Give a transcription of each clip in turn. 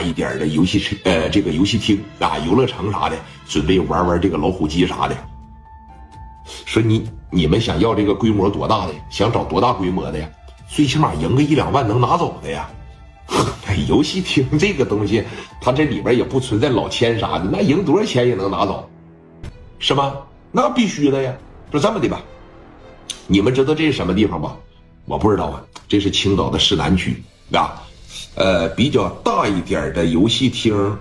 大一点的游戏城，呃，这个游戏厅啊，游乐城啥的，准备玩玩这个老虎机啥的。说你你们想要这个规模多大的？想找多大规模的呀？最起码赢个一两万能拿走的呀。游戏厅这个东西，它这里边也不存在老千啥的，那赢多少钱也能拿走，是吗？那必须的呀。就这么的吧，你们知道这是什么地方吧？我不知道啊。这是青岛的市南区啊，呃，比较大一点的游戏厅，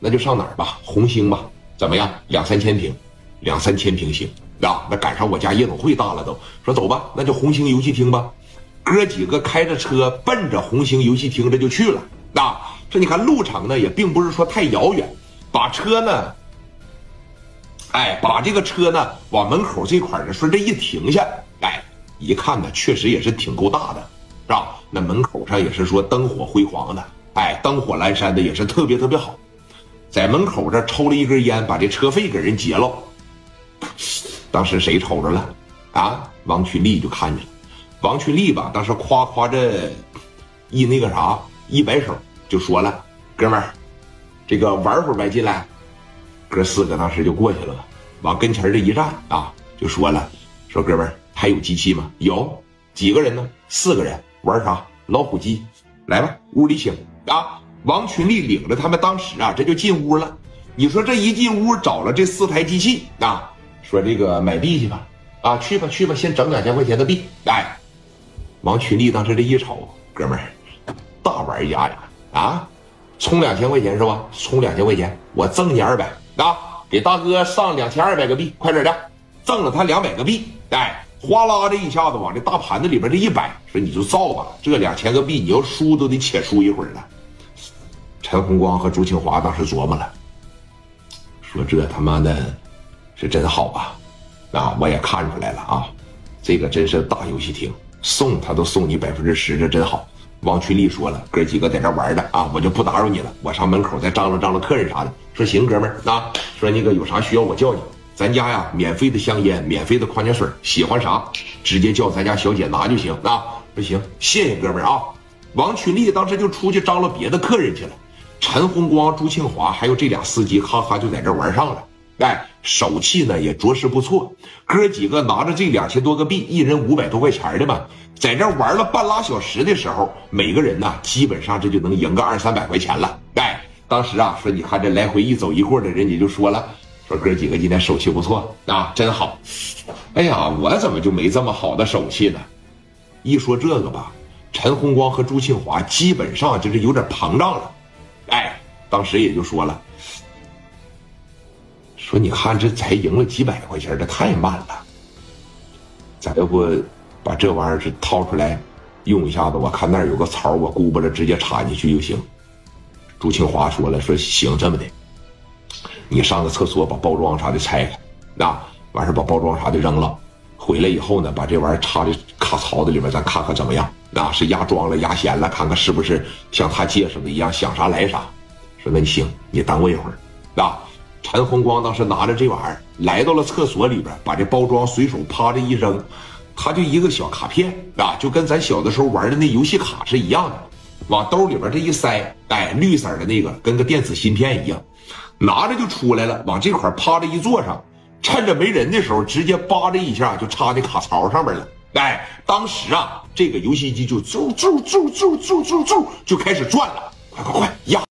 那就上哪儿吧？红星吧，怎么样？两三千平，两三千平行啊。那赶上我家夜总会大了，都说走吧，那就红星游戏厅吧。哥几个开着车奔着红星游戏厅这就去了啊！这你看路程呢也并不是说太遥远，把车呢，哎，把这个车呢往门口这块儿呢说这一停下，哎，一看呢确实也是挺够大的，那门口上也是说灯火辉煌的，哎，灯火阑珊的也是特别特别好，在门口这抽了一根烟，把这车费给人结了。当时谁瞅着了？啊，王群力就看见了。王群力吧，当时夸夸这，一那个啥，一摆手就说了：“哥们儿，这个玩会儿呗，进来。”哥四个当时就过去了，往跟前这一站啊，就说了：“说哥们儿还有机器吗？有几个人呢？四个人玩啥？老虎机，来吧，屋里请啊。”王群力领着他们当时啊，这就进屋了。你说这一进屋找了这四台机器啊，说这个买币去吧，啊，去吧去吧，先整两千块钱的币，哎。王群力当时这一瞅，哥们儿，大玩家呀，啊，充两千块钱是吧？充两千块钱，我赠你二百啊！给大哥上两千二百个币，快点的，赠了他两百个币，哎，哗啦这一下子往这大盘子里边这一摆，说你就造吧，这两千个币你要输都得且输一会儿了。陈红光和朱庆华当时琢磨了，说这他妈的，是真好啊！啊，我也看出来了啊，这个真是大游戏厅。送他都送你百分之十，这真好。王群力说了，哥几个在这玩的啊，我就不打扰你了，我上门口再张罗张罗客人啥的。说行，哥们儿啊，说那个有啥需要我叫你。咱家呀，免费的香烟，免费的矿泉水，喜欢啥直接叫咱家小姐拿就行啊。不行，谢谢哥们儿啊。王群力当时就出去张罗别的客人去了。陈红光、朱庆华还有这俩司机，哈哈就在这玩上了。哎，手气呢也着实不错，哥几个拿着这两千多个币，一人五百多块钱的嘛，在这玩了半拉小时的时候，每个人呢基本上这就能赢个二三百块钱了。哎，当时啊说，你看这来回一走一过的人，家就说了，说哥几个今天手气不错啊，真好。哎呀，我怎么就没这么好的手气呢？一说这个吧，陈红光和朱庆华基本上就是有点膨胀了。哎，当时也就说了。说你看这才赢了几百块钱，这太慢了。咱要不把这玩意儿是掏出来用一下子？我看那儿有个槽，我估摸着直接插进去就行。朱庆华说了，说行这么的，你上个厕所把包装啥的拆开，那完事把包装啥的扔了，回来以后呢，把这玩意儿插在卡槽子里面，咱看看怎么样？啊是压装了、压掀了，看看是不是像他介绍的一样，想啥来啥。说那你行，你等我一会儿，啊。陈红光当时拿着这玩意儿来到了厕所里边，把这包装随手啪着一扔，他就一个小卡片啊，就跟咱小的时候玩的那游戏卡是一样的，往兜里边这一塞，哎，绿色的那个跟个电子芯片一样，拿着就出来了，往这块趴着一坐上，趁着没人的时候，直接扒着一下就插在卡槽上面了，哎，当时啊，这个游戏机就啾啾啾啾啾啾啾就开始转了，快快快压！